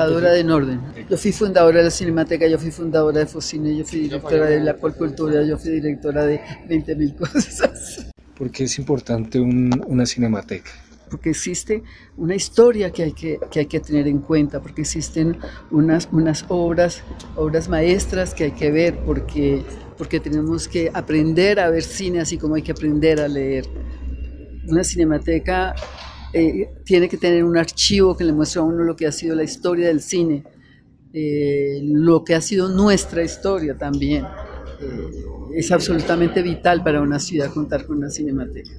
Pensadora de Norden. Yo fui fundadora de la Cinemateca, yo fui fundadora de Focine, yo fui directora de la Cultura, yo fui directora de 20.000 cosas. ¿Por qué es importante un, una cinemateca? Porque existe una historia que hay que, que hay que tener en cuenta, porque existen unas, unas obras, obras maestras que hay que ver, porque, porque tenemos que aprender a ver cine así como hay que aprender a leer. Una cinemateca eh, tiene que tener un archivo que le muestre a uno lo que ha sido la historia del cine, eh, lo que ha sido nuestra historia también. Eh, es absolutamente vital para una ciudad contar con una cinemateca.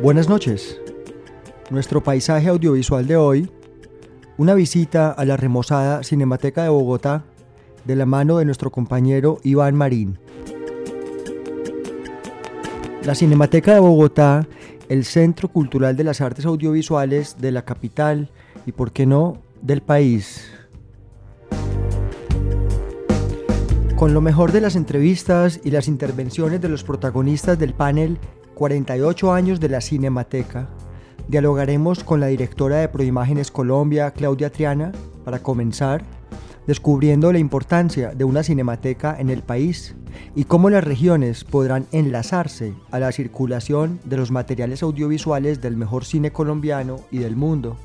Buenas noches. Nuestro paisaje audiovisual de hoy, una visita a la remozada Cinemateca de Bogotá de la mano de nuestro compañero Iván Marín. La Cinemateca de Bogotá, el Centro Cultural de las Artes Audiovisuales de la capital y, por qué no, del país. Con lo mejor de las entrevistas y las intervenciones de los protagonistas del panel 48 años de la Cinemateca, dialogaremos con la directora de Proimágenes Colombia, Claudia Triana, para comenzar descubriendo la importancia de una cinemateca en el país y cómo las regiones podrán enlazarse a la circulación de los materiales audiovisuales del mejor cine colombiano y del mundo.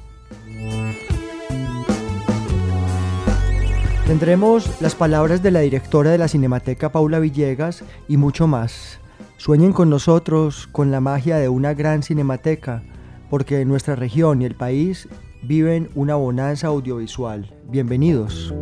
Tendremos las palabras de la directora de la Cinemateca Paula Villegas y mucho más. Sueñen con nosotros con la magia de una gran cinemateca, porque nuestra región y el país viven una bonanza audiovisual. Bienvenidos.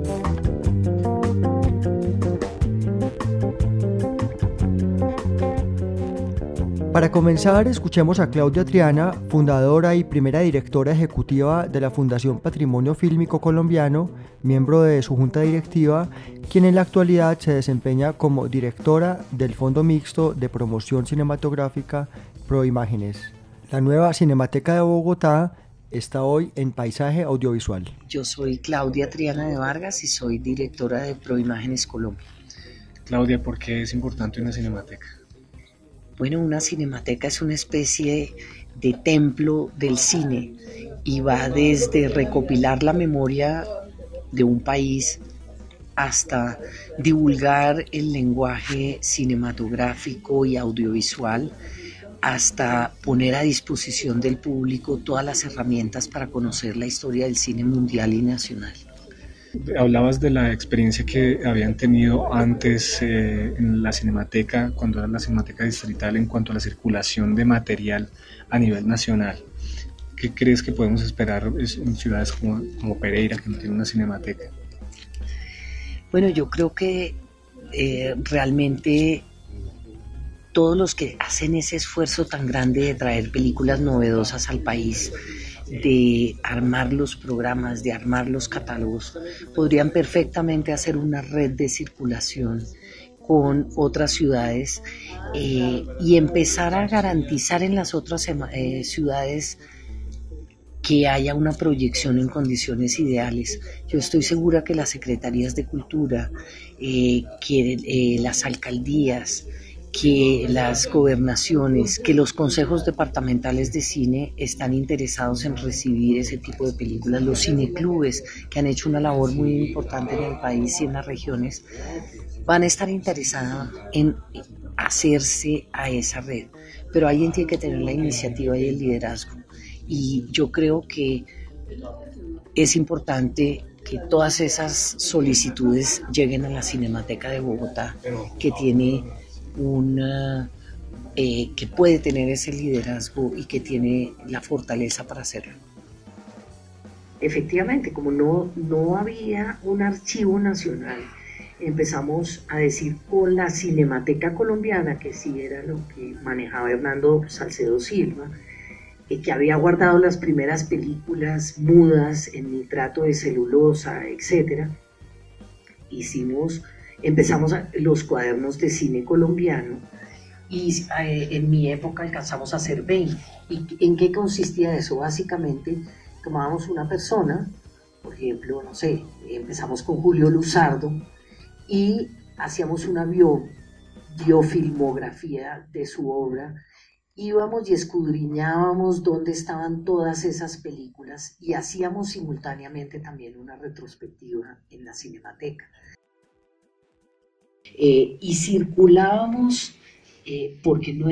Para comenzar, escuchemos a Claudia Triana, fundadora y primera directora ejecutiva de la Fundación Patrimonio Fílmico Colombiano, miembro de su junta directiva, quien en la actualidad se desempeña como directora del Fondo Mixto de Promoción Cinematográfica Proimágenes. La nueva Cinemateca de Bogotá está hoy en Paisaje Audiovisual. Yo soy Claudia Triana de Vargas y soy directora de Proimágenes Colombia. Claudia, ¿por qué es importante una cinemateca? Bueno, una cinemateca es una especie de templo del cine y va desde recopilar la memoria de un país hasta divulgar el lenguaje cinematográfico y audiovisual hasta poner a disposición del público todas las herramientas para conocer la historia del cine mundial y nacional. Hablabas de la experiencia que habían tenido antes eh, en la Cinemateca, cuando era la Cinemateca Distrital, en cuanto a la circulación de material a nivel nacional. ¿Qué crees que podemos esperar en ciudades como, como Pereira, que no tiene una cinemateca? Bueno, yo creo que eh, realmente todos los que hacen ese esfuerzo tan grande de traer películas novedosas al país, de armar los programas, de armar los catálogos, podrían perfectamente hacer una red de circulación con otras ciudades eh, y empezar a garantizar en las otras eh, ciudades que haya una proyección en condiciones ideales. Yo estoy segura que las secretarías de cultura, eh, que las alcaldías, que las gobernaciones, que los consejos departamentales de cine están interesados en recibir ese tipo de películas, los cineclubes que han hecho una labor muy importante en el país y en las regiones, van a estar interesados en hacerse a esa red. Pero alguien tiene que tener la iniciativa y el liderazgo. Y yo creo que es importante que todas esas solicitudes lleguen a la Cinemateca de Bogotá, que tiene una, eh, que puede tener ese liderazgo y que tiene la fortaleza para hacerlo. Efectivamente, como no, no había un archivo nacional empezamos a decir con la Cinemateca Colombiana, que sí era lo que manejaba Hernando Salcedo Silva, eh, que había guardado las primeras películas mudas en nitrato de celulosa, etc. Hicimos, empezamos los cuadernos de cine colombiano y eh, en mi época alcanzamos a hacer 20. ¿Y en qué consistía eso? Básicamente tomábamos una persona, por ejemplo, no sé, empezamos con Julio Luzardo y hacíamos una bio, biofilmografía de su obra, íbamos y escudriñábamos dónde estaban todas esas películas y hacíamos simultáneamente también una retrospectiva en la cinemateca. Eh, y circulábamos eh, porque no,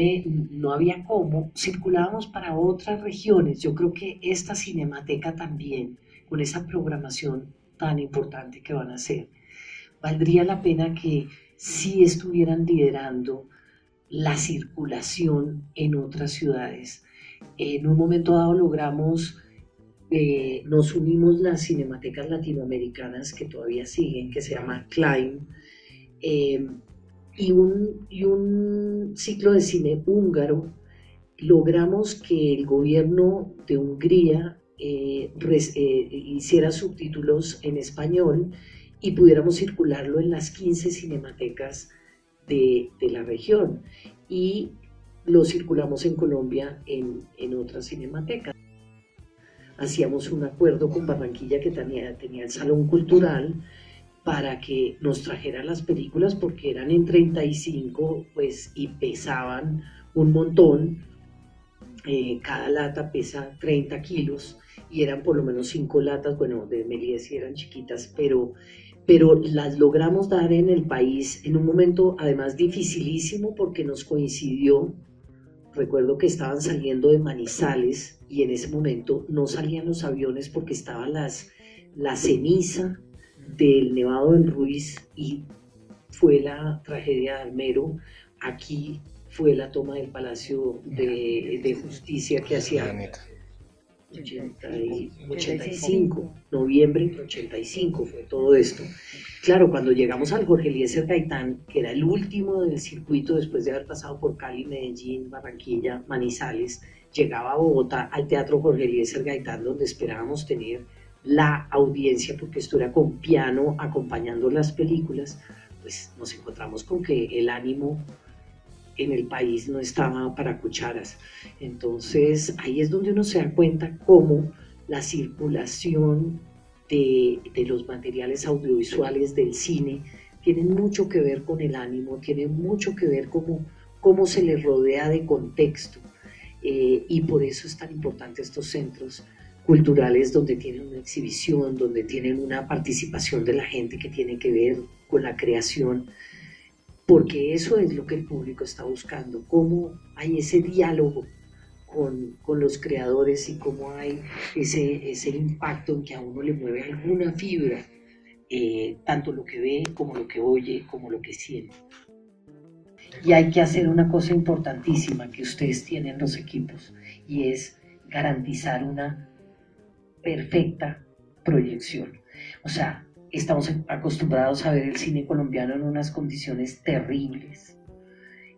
no había cómo, circulábamos para otras regiones. Yo creo que esta cinemateca también, con esa programación tan importante que van a hacer, valdría la pena que sí estuvieran liderando la circulación en otras ciudades. En un momento dado logramos, eh, nos unimos las cinematecas latinoamericanas que todavía siguen, que se llama Climb, eh, y un, y un ciclo de cine húngaro, logramos que el gobierno de Hungría eh, eh, hiciera subtítulos en español y pudiéramos circularlo en las 15 cinematecas de, de la región. Y lo circulamos en Colombia en, en otras cinematecas. Hacíamos un acuerdo con Barranquilla que tenía, tenía el Salón Cultural para que nos trajeran las películas porque eran en 35 pues y pesaban un montón. Eh, cada lata pesa 30 kilos y eran por lo menos 5 latas, bueno, de Melies eran chiquitas, pero, pero las logramos dar en el país en un momento además dificilísimo porque nos coincidió, recuerdo que estaban saliendo de Manizales y en ese momento no salían los aviones porque estaban las, la ceniza del Nevado en Ruiz y fue la tragedia de Almero. Aquí fue la toma del Palacio de, Justicia que hacía 85, noviembre del 85 fue todo esto. Claro, cuando llegamos al Jorge Eliezer Gaitán, que era el último del circuito después de haber pasado por Cali, Medellín, Barranquilla, Manizales, llegaba a Bogotá al Teatro Jorge Eliezer Gaitán, donde esperábamos tener la audiencia, porque esto era con piano acompañando las películas, pues nos encontramos con que el ánimo en el país no estaba para cucharas. Entonces ahí es donde uno se da cuenta cómo la circulación de, los materiales audiovisuales del cine tiene mucho que ver con el ánimo, tiene mucho que ver cómo, cómo se le rodea de contexto. Eh, y por eso es tan importante estos centros culturales donde tienen una exhibición, donde tienen una participación de la gente que tiene que ver con la creación, porque eso es lo que el público está buscando, cómo hay ese diálogo con, con los creadores y cómo hay ese, ese impacto en que a uno le mueve alguna fibra, eh, tanto lo que ve como lo que oye, como lo que siente. Y hay que hacer una cosa importantísima que ustedes tienen los equipos y es garantizar una perfecta proyección. O sea, estamos acostumbrados a ver el cine colombiano en unas condiciones terribles.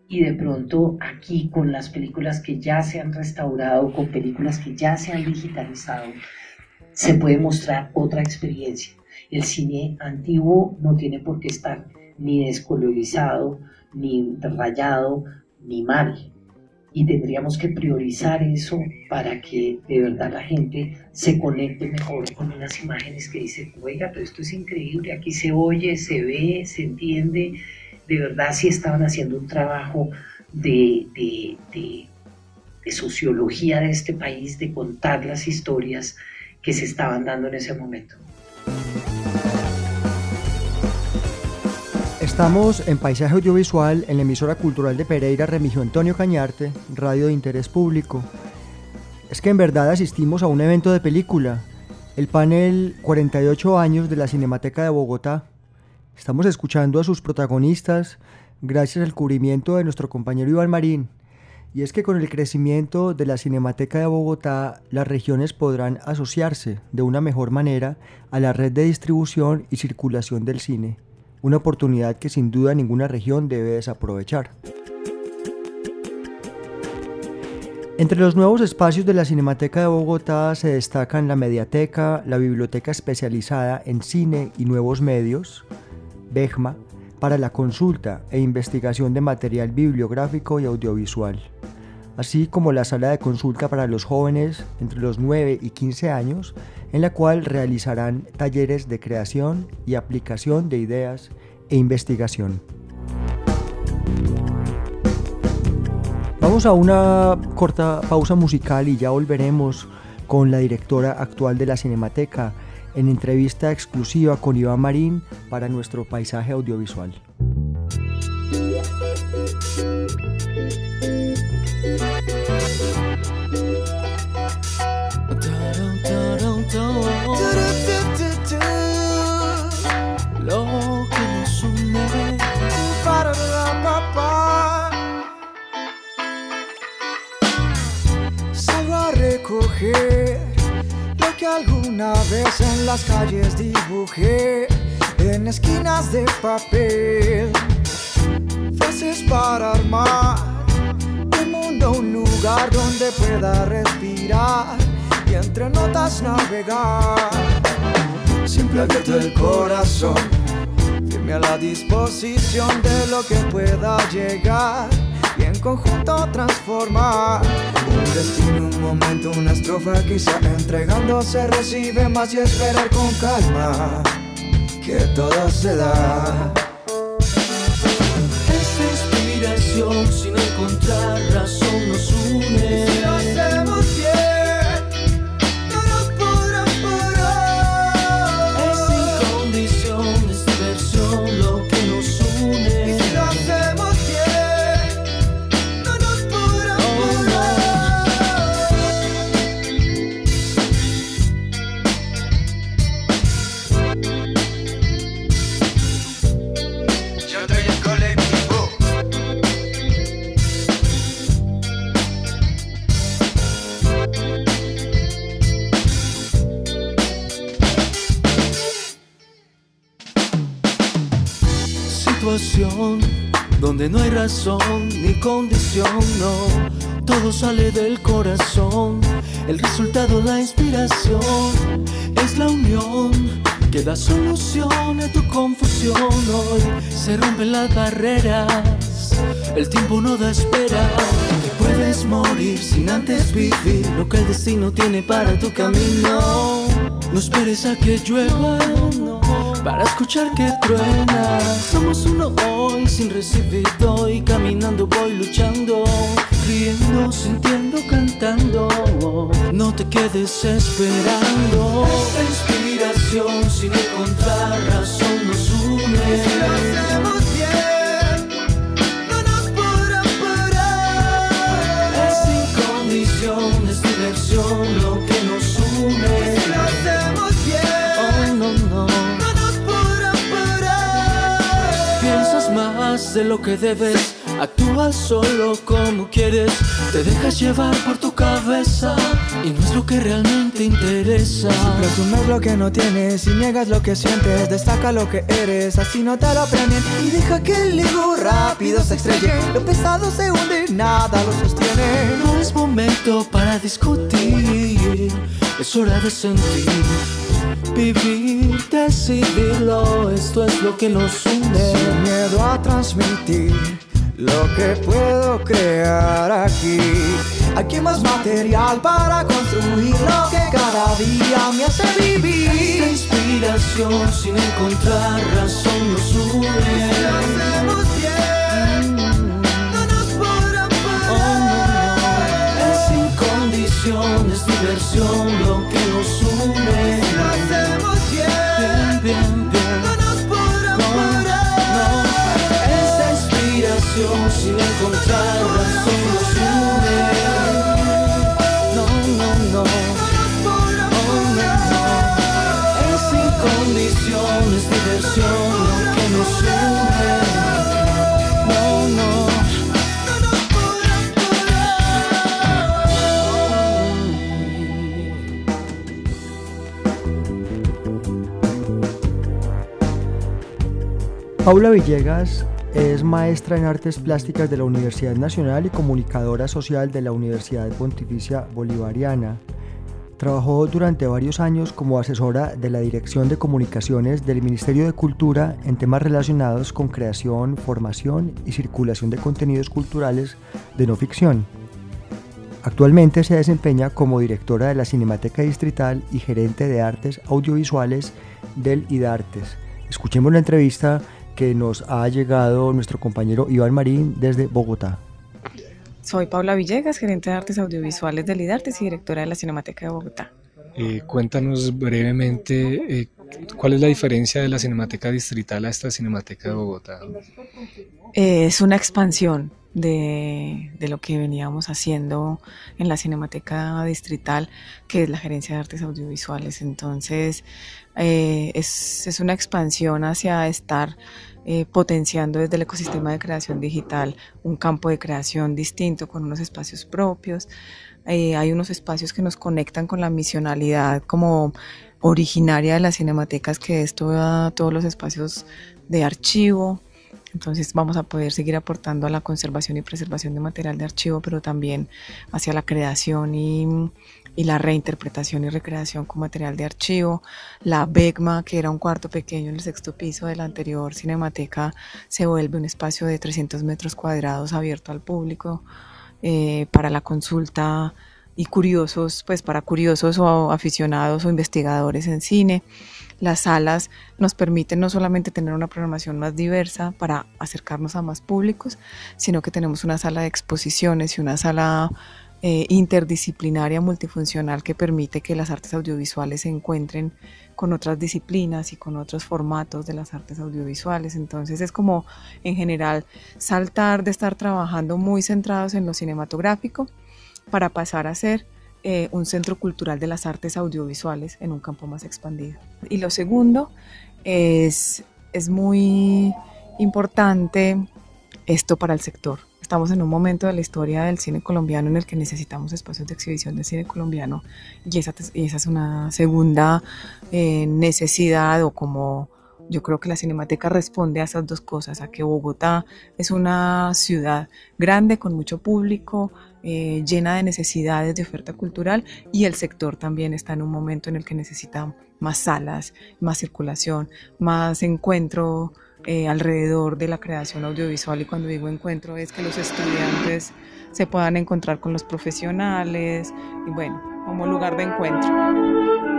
Y de pronto aquí con las películas que ya se han restaurado, con películas que ya se han digitalizado, se puede mostrar otra experiencia. El cine antiguo no tiene por qué estar ni descolorizado, ni rayado, ni mal y tendríamos que priorizar eso para que de verdad la gente se conecte mejor con unas imágenes que dicen, oiga, pero esto es increíble, aquí se oye, se ve, se entiende, de verdad si estaban haciendo un trabajo de, de sociología de este país, de contar las historias que se estaban dando en ese momento. Estamos en Paisaje Audiovisual en la emisora cultural de Pereira, Remigio Antonio Cañarte, radio de interés público. Es que en verdad asistimos a un evento de película, el panel 48 años de la Cinemateca de Bogotá. Estamos escuchando a sus protagonistas gracias al cubrimiento de nuestro compañero Iván Marín. Y es que con el crecimiento de la Cinemateca de Bogotá, las regiones podrán asociarse de una mejor manera a la red de distribución y circulación del cine una oportunidad que sin duda ninguna región debe desaprovechar. Entre los nuevos espacios de la Cinemateca de Bogotá se destacan la Mediateca, la Biblioteca Especializada en Cine y Nuevos Medios, BEGMA, para la consulta e investigación de material bibliográfico y audiovisual, así como la sala de consulta para los jóvenes entre los 9 y 15 años, en la cual realizarán talleres de creación y aplicación de ideas e investigación. Vamos a una corta pausa musical y ya volveremos con la directora actual de la Cinemateca en entrevista exclusiva con Iván Marín para nuestro paisaje audiovisual. Las calles dibujé en esquinas de papel. Frases para armar el mundo, un lugar donde pueda respirar y entre notas navegar. Siempre abierto el corazón, firme a la disposición de lo que pueda llegar conjunto transformar un destino, un momento, una estrofa quizá entregándose recibe más y esperar con calma que todo se da. Esta inspiración sin encontrar razón nos une. Donde no hay razón ni condición, no. Todo sale del corazón, el resultado, la inspiración, es la unión que da solución a tu confusión. Hoy se rompen las barreras, el tiempo no da espera. Que puedes morir sin antes vivir lo que el destino tiene para tu camino. No esperes a que llueva, no para escuchar que truena. Somos uno hoy sin recibir y caminando voy luchando, riendo, sintiendo, cantando. No te quedes esperando. De lo que debes, actúas solo como quieres, te dejas llevar por tu cabeza y no es lo que realmente interesa. Presumes lo que no tienes y niegas lo que sientes. Destaca lo que eres, así no te lo premien. Y deja que el ego rápido se estrelle. Lo pesado se hunde, nada lo sostiene. No es momento para discutir, es hora de sentir, vivir, decidirlo, esto es lo que nos une. Sin miedo a transmitir lo que puedo crear aquí. Aquí más material para construir lo que cada día me hace Esta vivir. inspiración sin encontrar razón nos Si lo une. hacemos bien, no nos podrán Oh, no, parar. no. Es sin condiciones, diversión lo que nos une. Paula Villegas es maestra en artes plásticas de la Universidad Nacional y comunicadora social de la Universidad Pontificia Bolivariana. Trabajó durante varios años como asesora de la Dirección de Comunicaciones del Ministerio de Cultura en temas relacionados con creación, formación y circulación de contenidos culturales de no ficción. Actualmente se desempeña como directora de la Cinemateca Distrital y gerente de artes audiovisuales del IDARTES. Escuchemos la entrevista que nos ha llegado nuestro compañero Iván Marín desde Bogotá. Soy Paula Villegas, gerente de artes audiovisuales del IDARTES y directora de la Cinemateca de Bogotá. Eh, cuéntanos brevemente eh, cuál es la diferencia de la Cinemateca Distrital a esta Cinemateca de Bogotá. Eh, es una expansión de, de, lo que veníamos haciendo en la Cinemateca Distrital, que es la Gerencia de Artes Audiovisuales. Entonces, es, es, una expansión hacia estar eh, potenciando desde el ecosistema de creación digital un campo de creación distinto con unos espacios propios. Eh, hay unos espacios que nos conectan con la misionalidad como originaria de las cinematecas, que es todos los espacios de archivo. Entonces vamos a poder seguir aportando a la conservación y preservación de material de archivo, pero también hacia la creación y la reinterpretación y recreación con material de archivo. La BEGMA, que era un cuarto pequeño en el sexto piso de la anterior cinemateca, se vuelve un espacio de 300 metros cuadrados abierto al público eh, para la consulta y curiosos, pues para curiosos o aficionados o investigadores en cine. Las salas nos permiten no solamente tener una programación más diversa para acercarnos a más públicos, sino que tenemos una sala de exposiciones y una sala eh, interdisciplinaria multifuncional que permite que las artes audiovisuales se encuentren con otras disciplinas y con otros formatos de las artes audiovisuales. Entonces es como en general saltar de estar trabajando muy centrados en lo cinematográfico para pasar a ser eh, un centro cultural de las artes audiovisuales en un campo más expandido. Y lo segundo es, es muy importante esto para el sector Estamos en un momento de la historia del cine colombiano en el que necesitamos espacios de exhibición de cine colombiano y esa, esa es una segunda eh, necesidad o como yo creo que la Cinemateca responde a esas dos cosas, a que Bogotá es una ciudad grande con mucho público, eh, llena de necesidades de oferta cultural y el sector también está en un momento en el que necesita más salas, más circulación, más encuentro eh, alrededor de la creación audiovisual y cuando digo encuentro es que los estudiantes se puedan encontrar con los profesionales y bueno, como lugar de encuentro.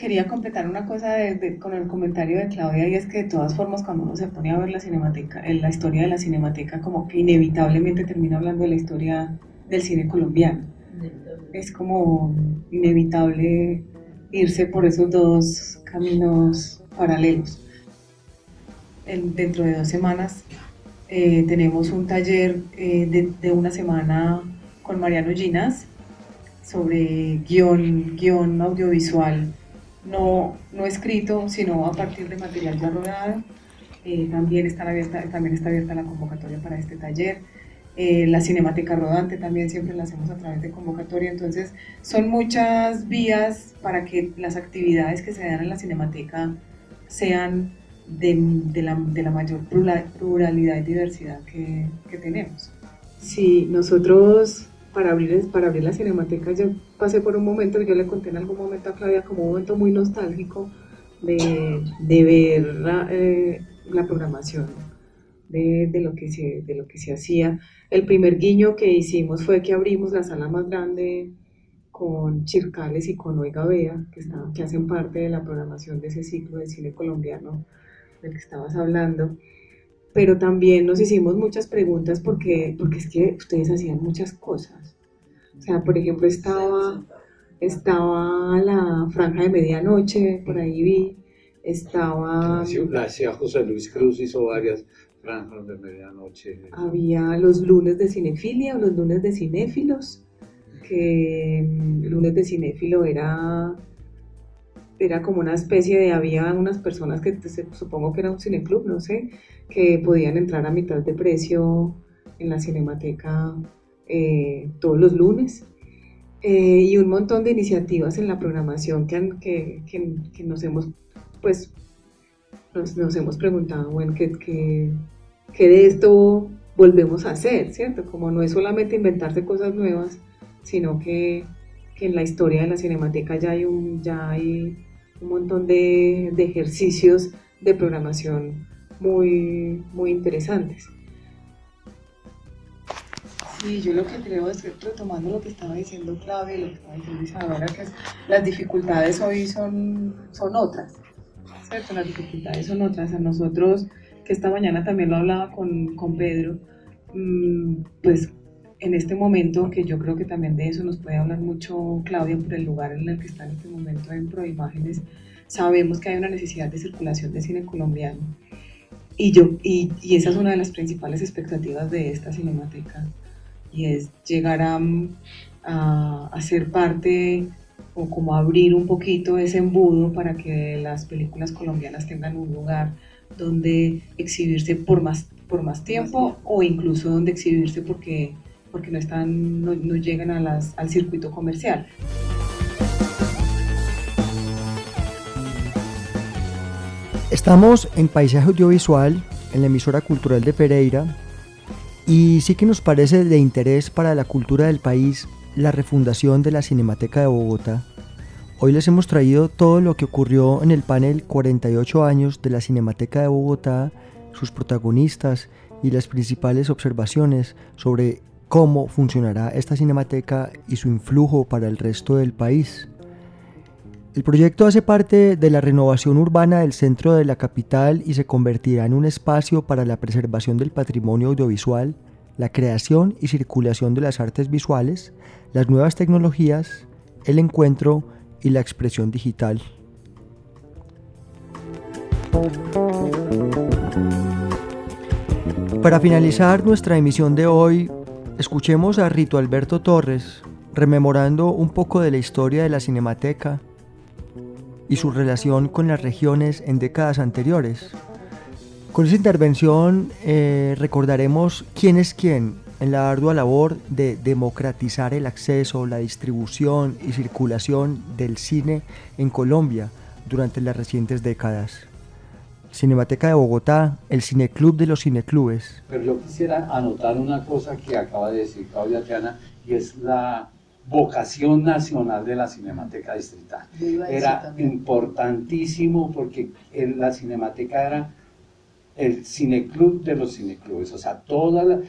Quería completar una cosa con el comentario de Claudia y es que de todas formas cuando uno se pone a ver la cinemateca, la historia de la cinemateca como que inevitablemente termina hablando de la historia del cine colombiano. Es como inevitable irse por esos dos caminos paralelos dentro de dos semanas eh, tenemos un taller eh, de, una semana con Mariano Ginas sobre guion, guion audiovisual, no, no escrito, sino a partir de material ya rodado. Eh, también, está abierta, también está abierta la convocatoria para este taller. la Cinemateca Rodante también siempre la hacemos a través de convocatoria. Entonces, son muchas vías para que las actividades que se dan en la Cinemateca sean de, la, de la, mayor pluralidad y diversidad que, que, tenemos. Sí, nosotros para abrir, para abrir la cinemateca yo pasé por un momento, yo le conté en algún momento a Claudia como un momento muy nostálgico de, de ver la, eh, la programación de, de, lo que se, de lo que se hacía. El primer guiño que hicimos fue que abrimos la sala más grande con Chircales y con Oiga Bea, que, están, que hacen parte de la programación de ese ciclo de cine colombiano del que estabas hablando, pero también nos hicimos muchas preguntas porque, porque es que ustedes hacían muchas cosas. O sea, por ejemplo, estaba, estaba la franja de medianoche, por ahí vi, estaba... La hacía José Luis Cruz, hizo varias franjas de medianoche. Había los lunes de cinefilia o los lunes de cinéfilos, que mm, lunes de cinéfilo era era como una especie de, había unas personas que supongo que era un cineclub, no sé, que podían entrar a mitad de precio en la cinemateca eh, todos los lunes. Eh, y un montón de iniciativas en la programación que, que, que, nos hemos pues nos, hemos preguntado, bueno, ¿qué, qué, qué de esto volvemos a hacer, ¿cierto? Como no es solamente inventarse cosas nuevas, sino que, que en la historia de la cinemateca ya hay un, ya hay un montón de, de ejercicios de programación muy, muy interesantes. Sí, yo lo que creo es que retomando lo que estaba diciendo Clave, lo que estaba diciendo Isadora, que las dificultades hoy son, son otras, ¿cierto? Las dificultades son otras. A nosotros, que esta mañana también lo hablaba con, con Pedro, mm, pues en este momento, que yo creo que también de eso nos puede hablar mucho Claudia por el lugar en el que está en este momento en Proimágenes, sabemos que hay una necesidad de circulación de cine colombiano. Y, yo, y, y esa es una de las principales expectativas de esta cinemateca y es llegar a, a, ser parte o como abrir un poquito ese embudo para que las películas colombianas tengan un lugar donde exhibirse por más, por más tiempo o incluso donde exhibirse porque, porque no, están, no, no llegan a las, al circuito comercial. Estamos en Paisaje Audiovisual, en la emisora cultural de Pereira, y sí que nos parece de interés para la cultura del país la refundación de la Cinemateca de Bogotá. Hoy les hemos traído todo lo que ocurrió en el panel 48 años de la Cinemateca de Bogotá, sus protagonistas y las principales observaciones sobre cómo funcionará esta cinemateca y su influjo para el resto del país. El proyecto hace parte de la renovación urbana del centro de la capital y se convertirá en un espacio para la preservación del patrimonio audiovisual, la creación y circulación de las artes visuales, las nuevas tecnologías, el encuentro y la expresión digital. Para finalizar nuestra emisión de hoy, escuchemos a Rito Alberto Torres rememorando un poco de la historia de la Cinemateca y su relación con las regiones en décadas anteriores. Con esa intervención eh, recordaremos quién es quién en la ardua labor de democratizar el acceso, la distribución y circulación del cine en Colombia durante las recientes décadas. Cinemateca de Bogotá, el cineclub de los cineclubes. Pero yo quisiera anotar una cosa que acaba de decir Claudia Triana y es la vocación nacional de la Cinemateca Distrital. Era importantísimo porque la Cinemateca era el cineclub de los cineclubes, o sea, toda la,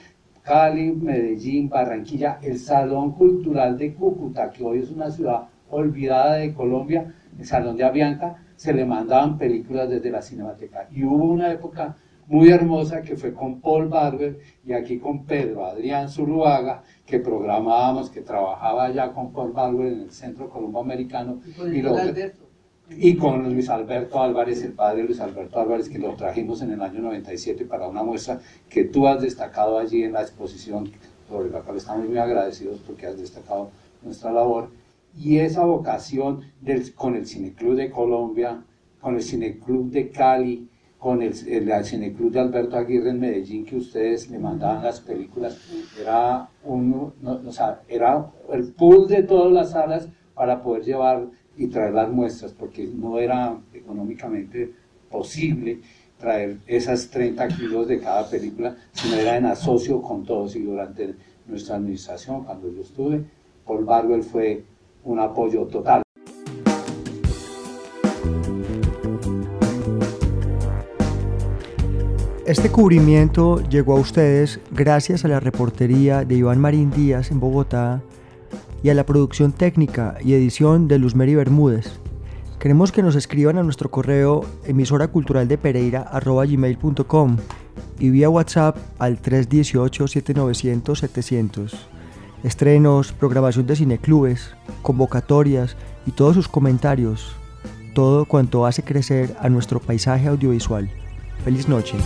Cali, Medellín, Barranquilla, el Salón Cultural de Cúcuta, que hoy es una ciudad olvidada de Colombia, el Salón de Avianca, se le mandaban películas desde la Cinemateca. Y hubo una época muy hermosa que fue con Paul Barber y aquí con Pedro Adrián Zuluaga, que programábamos, que trabajaba ya con Paul Barber en el Centro Colombo Americano. Y, con, Luis Alberto Álvarez, el padre Luis Alberto Álvarez, que lo trajimos en el año 97 para una muestra que tú has destacado allí en la exposición, por la cual estamos muy agradecidos porque has destacado nuestra labor. Y esa vocación con el Cineclub de Colombia, con el Cineclub de Cali, con el, el, cineclub de Alberto Aguirre en Medellín que ustedes le mandaban las películas, era, un, o sea, era el pool de todas las salas para poder llevar y traer las muestras, porque no era económicamente posible traer esas 30 kilos de cada película, sino era en asocio con todos. Y durante nuestra administración, cuando yo estuve, Paul Barber fue un apoyo total. Este cubrimiento llegó a ustedes gracias a la reportería de Iván Marín Díaz en Bogotá y a la producción técnica y edición de Luzmeri Bermúdez. Queremos que nos escriban a nuestro correo emisora cultural de gmail.com y vía WhatsApp al 318-7900-700. Estrenos, programación de cineclubes, convocatorias y todos sus comentarios. Todo cuanto hace crecer a nuestro paisaje audiovisual. Feliz noche.